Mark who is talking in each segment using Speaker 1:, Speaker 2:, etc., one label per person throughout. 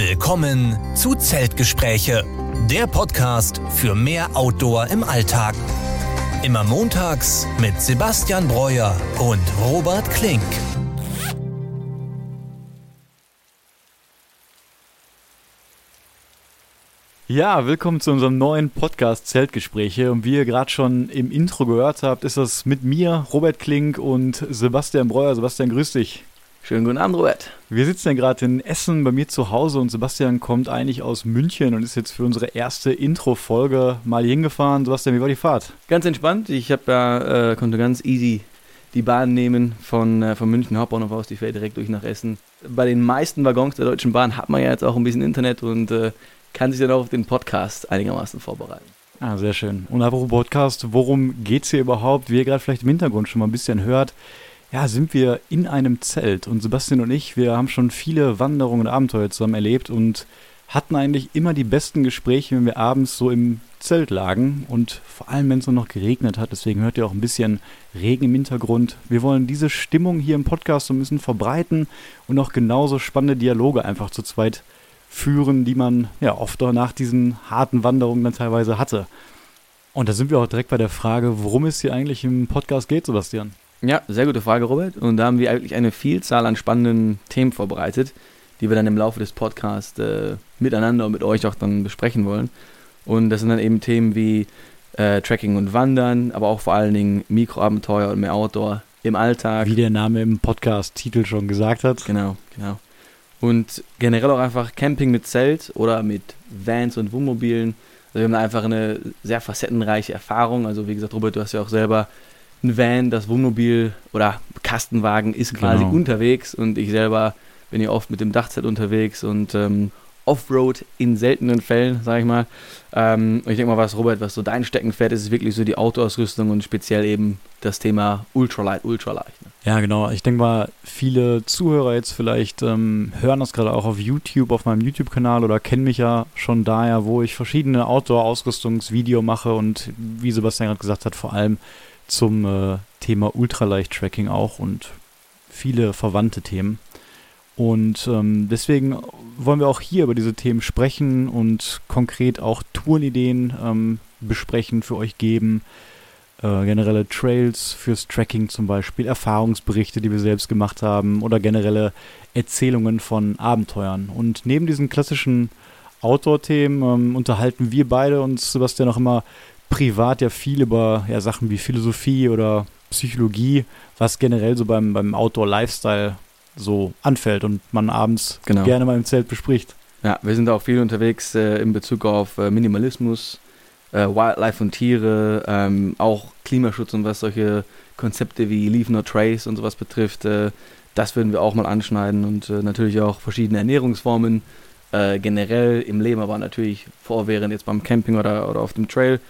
Speaker 1: Willkommen zu Zeltgespräche, der Podcast für mehr Outdoor im Alltag. Immer montags mit Sebastian Breuer und Robert Klink.
Speaker 2: Ja, willkommen zu unserem neuen Podcast Zeltgespräche. Und wie ihr gerade schon im Intro gehört habt, ist das mit mir, Robert Klink und Sebastian Breuer. Sebastian, grüß dich.
Speaker 3: Schönen guten Abend, Robert.
Speaker 2: Wir sitzen ja gerade in Essen bei mir zu Hause und Sebastian kommt eigentlich aus München und ist jetzt für unsere erste Intro-Folge mal hingefahren. Sebastian, wie war die Fahrt?
Speaker 3: Ganz entspannt. Ich habe ja, äh, konnte ganz easy die Bahn nehmen von, äh, von München Hauptbahnhof aus. Die fährt direkt durch nach Essen. Bei den meisten Waggons der Deutschen Bahn hat man ja jetzt auch ein bisschen Internet und äh, kann sich dann auch auf den Podcast einigermaßen vorbereiten.
Speaker 2: Ah, sehr schön. Und apropos Podcast, worum geht es hier überhaupt? Wie ihr gerade vielleicht im Hintergrund schon mal ein bisschen hört, ja, sind wir in einem Zelt. Und Sebastian und ich, wir haben schon viele Wanderungen und Abenteuer zusammen erlebt und hatten eigentlich immer die besten Gespräche, wenn wir abends so im Zelt lagen und vor allem, wenn es noch geregnet hat. Deswegen hört ihr auch ein bisschen Regen im Hintergrund. Wir wollen diese Stimmung hier im Podcast so ein bisschen verbreiten und auch genauso spannende Dialoge einfach zu zweit führen, die man ja oft nach diesen harten Wanderungen dann teilweise hatte. Und da sind wir auch direkt bei der Frage, worum es hier eigentlich im Podcast geht, Sebastian.
Speaker 3: Ja, sehr gute Frage, Robert. Und da haben wir eigentlich eine Vielzahl an spannenden Themen vorbereitet, die wir dann im Laufe des Podcasts äh, miteinander und mit euch auch dann besprechen wollen. Und das sind dann eben Themen wie äh, Tracking und Wandern, aber auch vor allen Dingen Mikroabenteuer und mehr Outdoor im Alltag.
Speaker 2: Wie der Name im Podcast-Titel schon gesagt hat.
Speaker 3: Genau, genau. Und generell auch einfach Camping mit Zelt oder mit Vans und Wohnmobilen. Also wir haben da einfach eine sehr facettenreiche Erfahrung. Also wie gesagt, Robert, du hast ja auch selber ein Van, das Wohnmobil oder Kastenwagen ist quasi genau. unterwegs und ich selber bin ja oft mit dem Dachzelt unterwegs und ähm, Offroad in seltenen Fällen, sage ich mal. Ähm, und ich denke mal, was Robert, was so dein Steckenpferd ist, ist wirklich so die Autoausrüstung und speziell eben das Thema Ultralight, Ultraleicht. Ne?
Speaker 2: Ja, genau. Ich denke mal, viele Zuhörer jetzt vielleicht ähm, hören das gerade auch auf YouTube, auf meinem YouTube-Kanal oder kennen mich ja schon daher, wo ich verschiedene Outdoor-Ausrüstungsvideo mache und wie Sebastian gerade gesagt hat, vor allem zum äh, Thema Ultraleicht-Tracking auch und viele verwandte Themen. Und ähm, deswegen wollen wir auch hier über diese Themen sprechen und konkret auch Tourenideen ähm, besprechen, für euch geben. Äh, generelle Trails fürs Tracking zum Beispiel, Erfahrungsberichte, die wir selbst gemacht haben oder generelle Erzählungen von Abenteuern. Und neben diesen klassischen Outdoor-Themen ähm, unterhalten wir beide uns, Sebastian, auch immer privat ja viel über ja, Sachen wie Philosophie oder Psychologie, was generell so beim, beim Outdoor-Lifestyle so anfällt und man abends genau. gerne mal im Zelt bespricht.
Speaker 3: Ja, wir sind auch viel unterwegs äh, in Bezug auf äh, Minimalismus, äh, Wildlife und Tiere, ähm, auch Klimaschutz und was solche Konzepte wie Leave No Trace und sowas betrifft. Äh, das würden wir auch mal anschneiden und äh, natürlich auch verschiedene Ernährungsformen äh, generell im Leben, aber natürlich vor, während jetzt beim Camping oder, oder auf dem Trail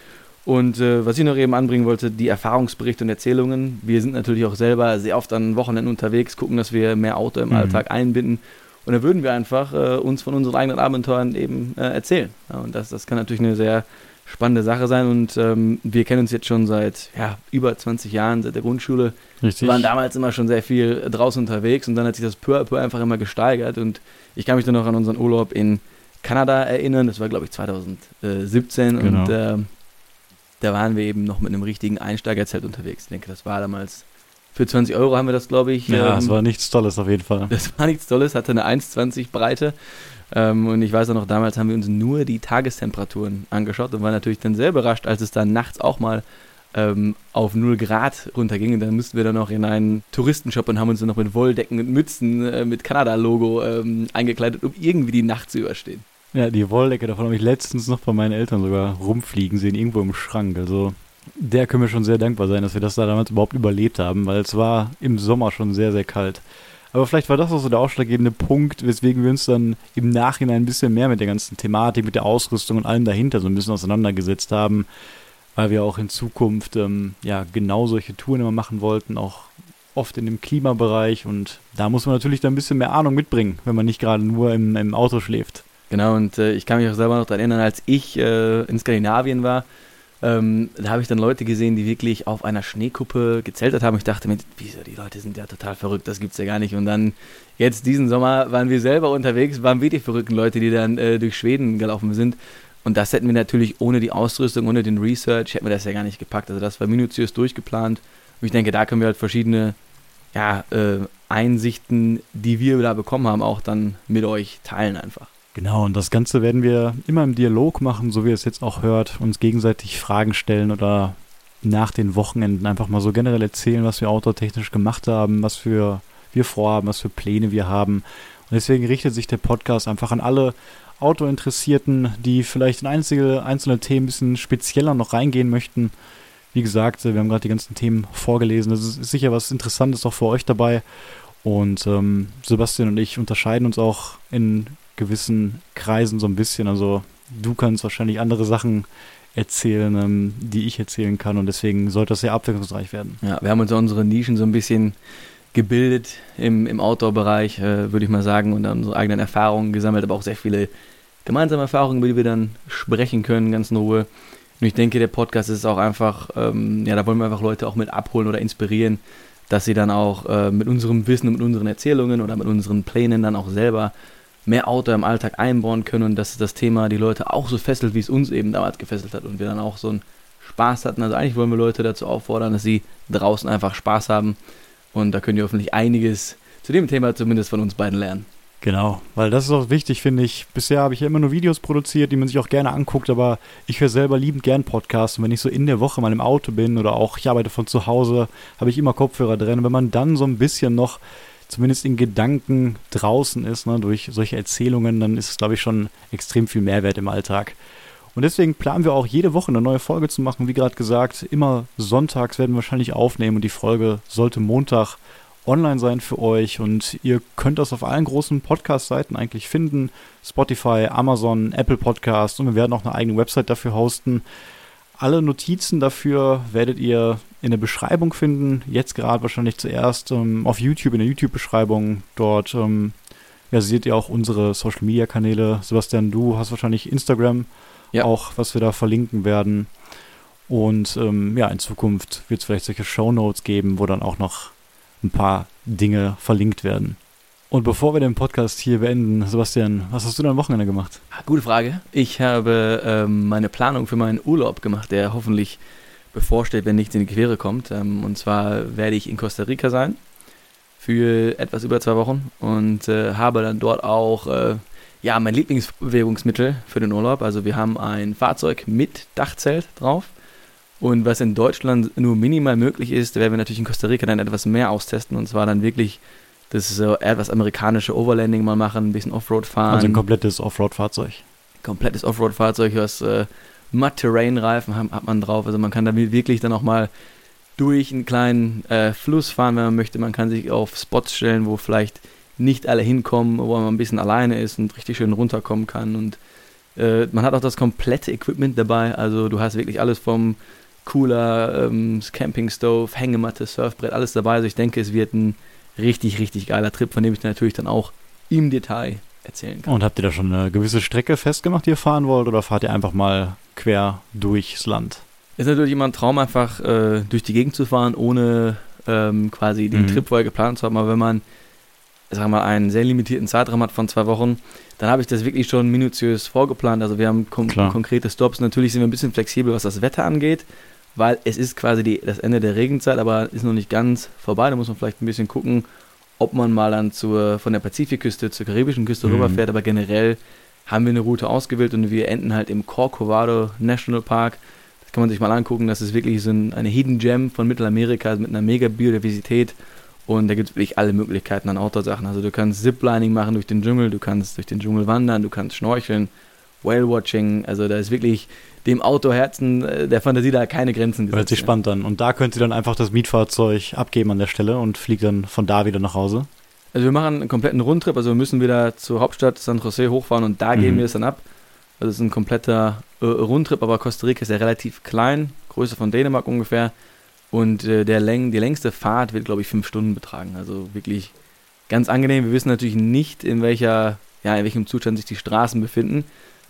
Speaker 3: und äh, was ich noch eben anbringen wollte, die Erfahrungsberichte und Erzählungen. Wir sind natürlich auch selber sehr oft an Wochenenden unterwegs, gucken, dass wir mehr Auto im mhm. Alltag einbinden. Und da würden wir einfach äh, uns von unseren eigenen Abenteuern eben äh, erzählen. Ja, und das, das kann natürlich eine sehr spannende Sache sein. Und ähm, wir kennen uns jetzt schon seit ja, über 20 Jahren, seit der Grundschule. Richtig. Wir waren damals immer schon sehr viel draußen unterwegs und dann hat sich das peu à peu einfach immer gesteigert. Und ich kann mich dann noch an unseren Urlaub in Kanada erinnern. Das war, glaube ich, 2017. Genau. Und äh, da waren wir eben noch mit einem richtigen Einsteigerzelt unterwegs. Ich denke, das war damals für 20 Euro haben wir das, glaube ich.
Speaker 2: Ja, ähm, das war nichts Tolles auf jeden Fall.
Speaker 3: Das war nichts Tolles, hatte eine 1,20 Breite. Ähm, und ich weiß auch noch, damals haben wir uns nur die Tagestemperaturen angeschaut und waren natürlich dann sehr überrascht, als es dann nachts auch mal ähm, auf 0 Grad runterging. Und dann mussten wir dann noch in einen Touristenshop und haben uns dann noch mit Wolldecken und Mützen äh, mit Kanada-Logo ähm, eingekleidet, um irgendwie die Nacht zu überstehen.
Speaker 2: Ja, die Wolldecke, davon habe ich letztens noch bei meinen Eltern sogar rumfliegen sehen, irgendwo im Schrank. Also der können wir schon sehr dankbar sein, dass wir das da damals überhaupt überlebt haben, weil es war im Sommer schon sehr, sehr kalt. Aber vielleicht war das auch so der ausschlaggebende Punkt, weswegen wir uns dann im Nachhinein ein bisschen mehr mit der ganzen Thematik, mit der Ausrüstung und allem dahinter so ein bisschen auseinandergesetzt haben, weil wir auch in Zukunft ähm, ja genau solche Touren immer machen wollten, auch oft in dem Klimabereich und da muss man natürlich dann ein bisschen mehr Ahnung mitbringen, wenn man nicht gerade nur im, im Auto schläft.
Speaker 3: Genau, und äh, ich kann mich auch selber noch daran erinnern, als ich äh, in Skandinavien war, Ähm, da habe ich dann Leute gesehen, die wirklich auf einer Schneekuppe gezeltet haben. Ich dachte mir, wieso, die Leute sind ja total verrückt, das gibt's ja gar nicht. Und dann, jetzt diesen Sommer, waren wir selber unterwegs, waren wir die verrückten Leute, die dann äh, durch Schweden gelaufen sind. Und das hätten wir natürlich ohne die Ausrüstung, ohne den Research, hätten wir das ja gar nicht gepackt. Also das war minutiös durchgeplant. Und ich denke, da können wir halt verschiedene ja, äh, Einsichten, die wir da bekommen haben, auch dann mit euch teilen einfach.
Speaker 2: Genau, und das Ganze werden wir immer im Dialog machen, so wie ihr es jetzt auch hört, uns gegenseitig Fragen stellen oder nach den Wochenenden einfach mal so generell erzählen, was wir outdoor-technisch gemacht haben, was für wir vorhaben, was für Pläne wir haben. Und deswegen richtet sich der Podcast einfach an alle Outdoor-Interessierten, die vielleicht in einzelne, einzelne Themen ein bisschen spezieller noch reingehen möchten. Wie gesagt, wir haben gerade die ganzen Themen vorgelesen. Das ist sicher was Interessantes auch für euch dabei. Und ähm, Sebastian und ich unterscheiden uns auch in gewissen Kreisen so ein bisschen. Also du kannst wahrscheinlich andere Sachen erzählen, ähm, die ich erzählen kann und deswegen sollte das sehr abwechslungsreich werden.
Speaker 3: Ja, wir haben uns unsere Nischen so ein bisschen gebildet im, im Outdoor-Bereich, äh, würde ich mal sagen, und unsere eigenen Erfahrungen gesammelt, aber auch sehr viele gemeinsame Erfahrungen, über die wir dann sprechen können, ganz in Ruhe. Und ich denke, der Podcast ist auch einfach, ähm, ja, da wollen wir einfach Leute auch mit abholen oder inspirieren, dass sie dann auch äh, mit unserem Wissen und mit unseren Erzählungen oder mit unseren Plänen dann auch selber mehr Auto im Alltag einbauen können und dass das Thema die Leute auch so fesselt, wie es uns eben damals gefesselt hat und wir dann auch so einen Spaß hatten. Also eigentlich wollen wir Leute dazu auffordern, dass sie draußen einfach Spaß haben und da können ihr hoffentlich einiges zu dem Thema zumindest von uns beiden lernen.
Speaker 2: Genau, weil das ist auch wichtig, finde ich. Bisher habe ich ja immer nur Videos produziert, die man sich auch gerne anguckt, aber ich höre selber liebend gern Podcasts und wenn ich so in der Woche mal im Auto bin oder auch ich arbeite von zu Hause, habe ich immer Kopfhörer drin. Und wenn man dann so ein bisschen noch zumindest in Gedanken draußen ist, ne, durch solche Erzählungen, dann ist es, glaube ich, schon extrem viel Mehrwert im Alltag. Und deswegen planen wir auch jede Woche eine neue Folge zu machen. Wie gerade gesagt, immer sonntags werden wir wahrscheinlich aufnehmen und die Folge sollte Montag online sein für euch und ihr könnt das auf allen großen Podcast-Seiten eigentlich finden. Spotify, Amazon, Apple Podcast und wir werden auch eine eigene Website dafür hosten. Alle Notizen dafür werdet ihr in der Beschreibung finden. Jetzt gerade wahrscheinlich zuerst ähm, auf YouTube, in der YouTube-Beschreibung. Dort ähm, ja, seht ihr auch unsere Social-Media-Kanäle. Sebastian, du hast wahrscheinlich Instagram, ja. auch was wir da verlinken werden. Und ähm, ja, in Zukunft wird es vielleicht solche Show Notes geben, wo dann auch noch ein paar Dinge verlinkt werden. Und bevor wir den Podcast hier beenden, Sebastian, was hast du denn am Wochenende gemacht?
Speaker 3: Gute Frage. Ich habe ähm, meine Planung für meinen Urlaub gemacht, der hoffentlich bevorsteht, wenn nichts in die Quere kommt. Ähm, und zwar werde ich in Costa Rica sein für etwas über zwei Wochen und äh, habe dann dort auch äh, ja, mein Lieblingsbewegungsmittel für den Urlaub. Also wir haben ein Fahrzeug mit Dachzelt drauf. Und was in Deutschland nur minimal möglich ist, werden wir natürlich in Costa Rica dann etwas mehr austesten. Und zwar dann wirklich das so etwas amerikanische Overlanding mal machen, ein bisschen Offroad fahren.
Speaker 2: Also ein komplettes Offroad-Fahrzeug.
Speaker 3: Komplettes Offroad-Fahrzeug, was äh, Mud-Terrain-Reifen hat, hat, man drauf. Also man kann da wirklich dann auch mal durch einen kleinen äh, Fluss fahren, wenn man möchte. Man kann sich auf Spots stellen, wo vielleicht nicht alle hinkommen, wo man ein bisschen alleine ist und richtig schön runterkommen kann. Und äh, man hat auch das komplette Equipment dabei. Also du hast wirklich alles vom Cooler, ähm, Camping Stove, Hängematte, Surfbrett, alles dabei. Also ich denke, es wird ein richtig, richtig geiler Trip, von dem ich natürlich dann auch im Detail erzählen kann.
Speaker 2: Und habt ihr da schon eine gewisse Strecke festgemacht, die ihr fahren wollt, oder fahrt ihr einfach mal quer durchs Land?
Speaker 3: Ist natürlich immer ein Traum, einfach äh, durch die Gegend zu fahren, ohne ähm, quasi den mhm. Trip vorher geplant zu haben. Aber wenn man, sagen wir mal, einen sehr limitierten Zeitraum hat von zwei Wochen, dann habe ich das wirklich schon minutiös vorgeplant. Also wir haben kon konkrete Stops. Natürlich sind wir ein bisschen flexibel, was das Wetter angeht, weil es ist quasi die, das Ende der Regenzeit, aber ist noch nicht ganz vorbei. Da muss man vielleicht ein bisschen gucken, ob man mal dann zur, von der Pazifikküste zur karibischen Küste mhm. rüberfährt. Aber generell haben wir eine Route ausgewählt und wir enden halt im Corcovado National Park. Das kann man sich mal angucken. Das ist wirklich so ein, eine Hidden Gem von Mittelamerika mit einer mega Biodiversität. Und da gibt es wirklich alle Möglichkeiten an Outdoor-Sachen. Also du kannst Ziplining machen durch den Dschungel, du kannst durch den Dschungel wandern, du kannst schnorcheln, Whale-Watching. Also da ist wirklich dem Autoherzen äh, der Fantasie da keine Grenzen
Speaker 2: gesetzt. Hört sich spannend an. Und da könnt ihr dann einfach das Mietfahrzeug abgeben an der Stelle und fliegt dann von da wieder nach Hause?
Speaker 3: Also wir machen einen kompletten Rundtrip, also wir müssen wieder zur Hauptstadt San Jose hochfahren und da mhm. geben wir es dann ab. Also es ist ein kompletter äh, Rundtrip, aber Costa Rica ist ja relativ klein, Größe von Dänemark ungefähr. Und äh, der Läng die längste Fahrt wird, glaube ich, fünf Stunden betragen. Also wirklich ganz angenehm. Wir wissen natürlich nicht, in welcher, ja, in welchem Zustand sich die Straßen befinden.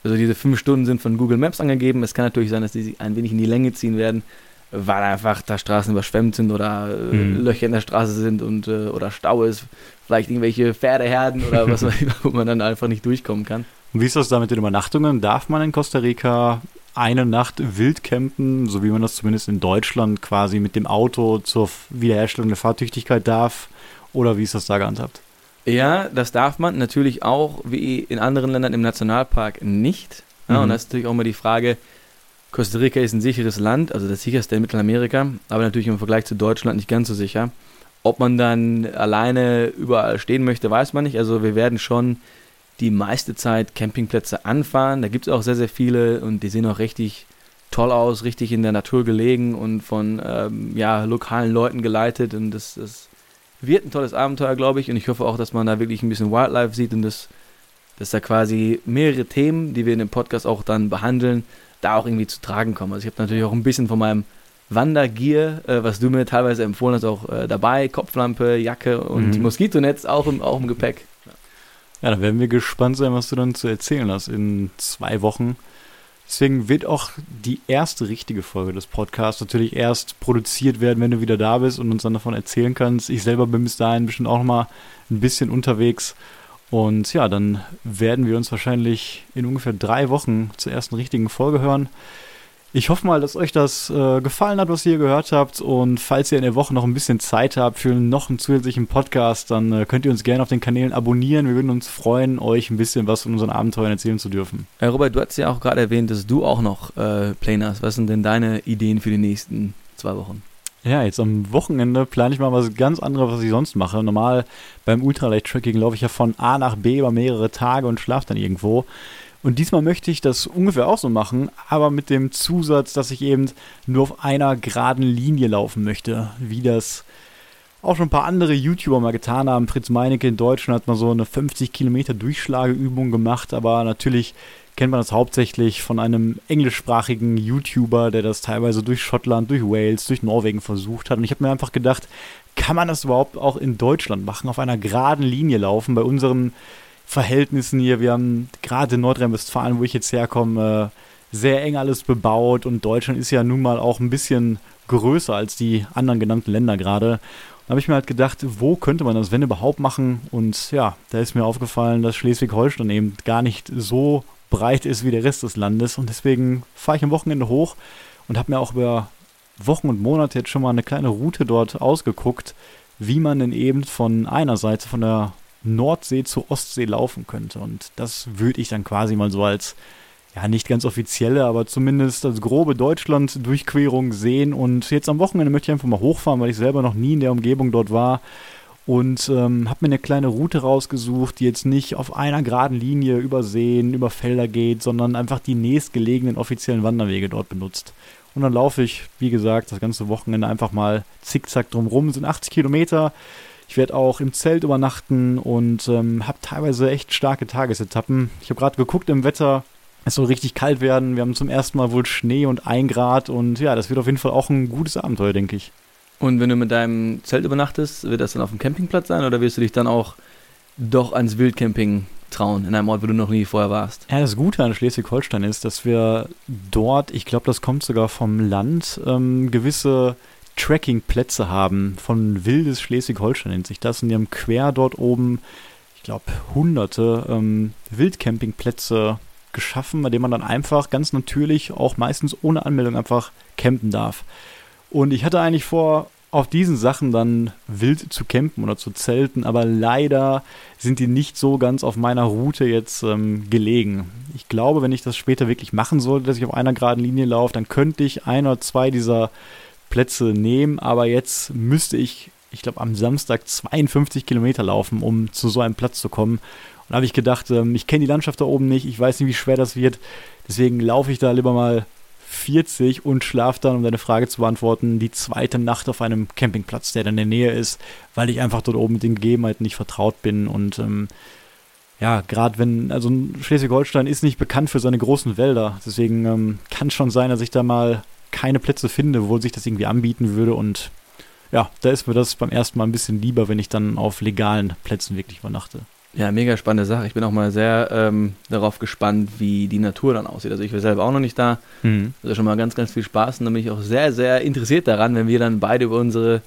Speaker 3: Also diese fünf Stunden sind von Google Maps angegeben. Es kann natürlich sein, dass die sich ein wenig in die Länge ziehen werden, weil einfach da Straßen überschwemmt sind oder äh,
Speaker 2: Mhm.
Speaker 3: Löcher in der Straße sind und äh, oder Stau ist. Vielleicht irgendwelche Pferdeherden oder was weiß ich, wo man dann einfach nicht durchkommen kann.
Speaker 2: Und wie ist das da mit den Übernachtungen? Darf man in Costa Rica eine Nacht wild campen, so wie man das zumindest in Deutschland quasi mit dem Auto zur Wiederherstellung der Fahrtüchtigkeit darf? Oder wie ist das da gehandhabt?
Speaker 3: Ja, das darf man natürlich auch, wie in anderen Ländern im Nationalpark nicht. Ja,
Speaker 2: Mhm.
Speaker 3: Und das ist natürlich auch mal die Frage, Costa Rica ist ein sicheres Land, also das sicherste in Mittelamerika, aber natürlich im Vergleich zu Deutschland nicht ganz so sicher. Ob man dann alleine überall stehen möchte, weiß man nicht. Also wir werden schon die meiste Zeit Campingplätze anfahren. Da gibt es auch sehr, sehr viele und die sehen auch richtig toll aus, richtig in der Natur gelegen und von ähm, ja, lokalen Leuten geleitet. Und das, das wird ein tolles Abenteuer, glaube ich. Und ich hoffe auch, dass man da wirklich ein bisschen Wildlife sieht und dass, dass da quasi mehrere Themen, die wir in dem Podcast auch dann behandeln, da auch irgendwie zu tragen kommen. Also ich habe natürlich auch ein bisschen von meinem Wandergear, äh, was du mir teilweise empfohlen hast, auch äh, dabei. Kopflampe, Jacke und
Speaker 2: Mhm.
Speaker 3: Moskitonetz auch im, auch im Gepäck.
Speaker 2: Ja, dann werden wir gespannt sein, was du dann zu erzählen hast in zwei Wochen. Deswegen wird auch die erste richtige Folge des Podcasts natürlich erst produziert werden, wenn du wieder da bist und uns dann davon erzählen kannst. Ich selber bin bis dahin bestimmt auch noch mal ein bisschen unterwegs. Und ja, dann werden wir uns wahrscheinlich in ungefähr drei Wochen zur ersten richtigen Folge hören. Ich hoffe mal, dass euch das äh, gefallen hat, was ihr gehört habt. Und falls ihr in der Woche noch ein bisschen Zeit habt für noch einen zusätzlichen Podcast, dann äh, könnt ihr uns gerne auf den Kanälen abonnieren. Wir würden uns freuen, euch ein bisschen was von unseren Abenteuern erzählen zu dürfen.
Speaker 3: Äh, Robert, du hast ja auch gerade erwähnt, dass du auch noch äh, Pläne hast. Was sind denn deine Ideen für die nächsten zwei Wochen?
Speaker 2: Ja, jetzt am Wochenende plane ich mal was ganz anderes, was ich sonst mache. Normal beim Ultralight-Tracking laufe ich ja von A nach B über mehrere Tage und schlafe dann irgendwo. Und diesmal möchte ich das ungefähr auch so machen, aber mit dem Zusatz, dass ich eben nur auf einer geraden Linie laufen möchte, wie das auch schon ein paar andere YouTuber mal getan haben. Fritz Meinecke in Deutschland hat mal so eine 50 Kilometer Durchschlageübung gemacht, aber natürlich kennt man das hauptsächlich von einem englischsprachigen YouTuber, der das teilweise durch Schottland, durch Wales, durch Norwegen versucht hat. Und ich habe mir einfach gedacht, kann man das überhaupt auch in Deutschland machen, auf einer geraden Linie laufen, bei unseren Verhältnissen hier. Wir haben gerade in Nordrhein-Westfalen, wo ich jetzt herkomme, sehr eng alles bebaut und Deutschland ist ja nun mal auch ein bisschen größer als die anderen genannten Länder gerade. Da habe ich mir halt gedacht, wo könnte man das, wenn überhaupt, machen? Und ja, da ist mir aufgefallen, dass Schleswig-Holstein eben gar nicht so breit ist wie der Rest des Landes. Und deswegen fahre ich am Wochenende hoch und habe mir auch über Wochen und Monate jetzt schon mal eine kleine Route dort ausgeguckt, wie man denn eben von einer Seite, von der Nordsee zur Ostsee laufen könnte. Und das würde ich dann quasi mal so als, ja, nicht ganz offizielle, aber zumindest als grobe Deutschland-Durchquerung sehen. Und jetzt am Wochenende möchte ich einfach mal hochfahren, weil ich selber noch nie in der Umgebung dort war. Und ähm, habe mir eine kleine Route rausgesucht, die jetzt nicht auf einer geraden Linie über Seen, über Felder geht, sondern einfach die nächstgelegenen offiziellen Wanderwege dort benutzt. Und dann laufe ich, wie gesagt, das ganze Wochenende einfach mal zickzack drumrum. Es sind 80 Kilometer. Ich werde auch im Zelt übernachten und ähm, habe teilweise echt starke Tagesetappen. Ich habe gerade geguckt im Wetter. Es soll richtig kalt werden. Wir haben zum ersten Mal wohl Schnee und ein Grad. Und ja, das wird auf jeden Fall auch ein gutes Abenteuer, denke ich.
Speaker 3: Und wenn du mit deinem Zelt übernachtest, wird das dann auf dem Campingplatz sein oder wirst du dich dann auch doch ans Wildcamping trauen, in einem Ort, wo du noch nie vorher warst?
Speaker 2: Ja, das Gute an Schleswig-Holstein ist, dass wir dort, ich glaube, das kommt sogar vom Land, ähm, gewisse Trekkingplätze haben. Von wildes Schleswig-Holstein nennt sich das. Und die haben quer dort oben, ich glaube, hunderte ähm, Wildcampingplätze geschaffen, bei denen man dann einfach ganz natürlich, auch meistens ohne Anmeldung, einfach campen darf. Und ich hatte eigentlich vor, auf diesen Sachen dann wild zu campen oder zu zelten, aber leider sind die nicht so ganz auf meiner Route jetzt ähm, gelegen. Ich glaube, wenn ich das später wirklich machen sollte, dass ich auf einer geraden Linie laufe, dann könnte ich ein oder zwei dieser Plätze nehmen, aber jetzt müsste ich, ich glaube, am Samstag 52 Kilometer laufen, um zu so einem Platz zu kommen. Und da habe ich gedacht, ähm, ich kenne die Landschaft da oben nicht, ich weiß nicht, wie schwer das wird, deswegen laufe ich da lieber mal 40 und schlafe dann, um deine Frage zu beantworten, die zweite Nacht auf einem Campingplatz, der dann in der Nähe ist, weil ich einfach dort oben mit den Gegebenheiten nicht vertraut bin und ähm, ja, gerade wenn, also Schleswig-Holstein ist nicht bekannt für seine großen Wälder, deswegen ähm, kann schon sein, dass ich da mal keine Plätze finde, wo sich das irgendwie anbieten würde und ja, da ist mir das beim ersten Mal ein bisschen lieber, wenn ich dann auf legalen Plätzen wirklich übernachte.
Speaker 3: Ja, mega spannende Sache. Ich bin auch mal sehr ähm, darauf gespannt, wie die Natur dann aussieht. Also ich war selber auch noch nicht da.
Speaker 2: Mhm.
Speaker 3: Also schon mal ganz, ganz viel Spaß und da bin ich auch sehr, sehr interessiert daran, wenn wir dann beide über unsere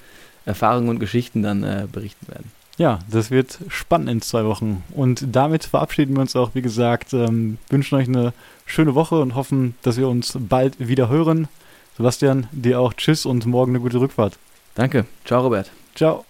Speaker 3: Erfahrungen und Geschichten dann äh, berichten werden.
Speaker 2: Ja, das wird spannend in zwei Wochen. Und damit verabschieden wir uns auch, wie gesagt, ähm, wünschen euch eine schöne Woche und hoffen, dass wir uns bald wieder hören. Sebastian, dir auch Tschüss und morgen eine gute Rückfahrt.
Speaker 3: Danke. Ciao, Robert.
Speaker 2: Ciao.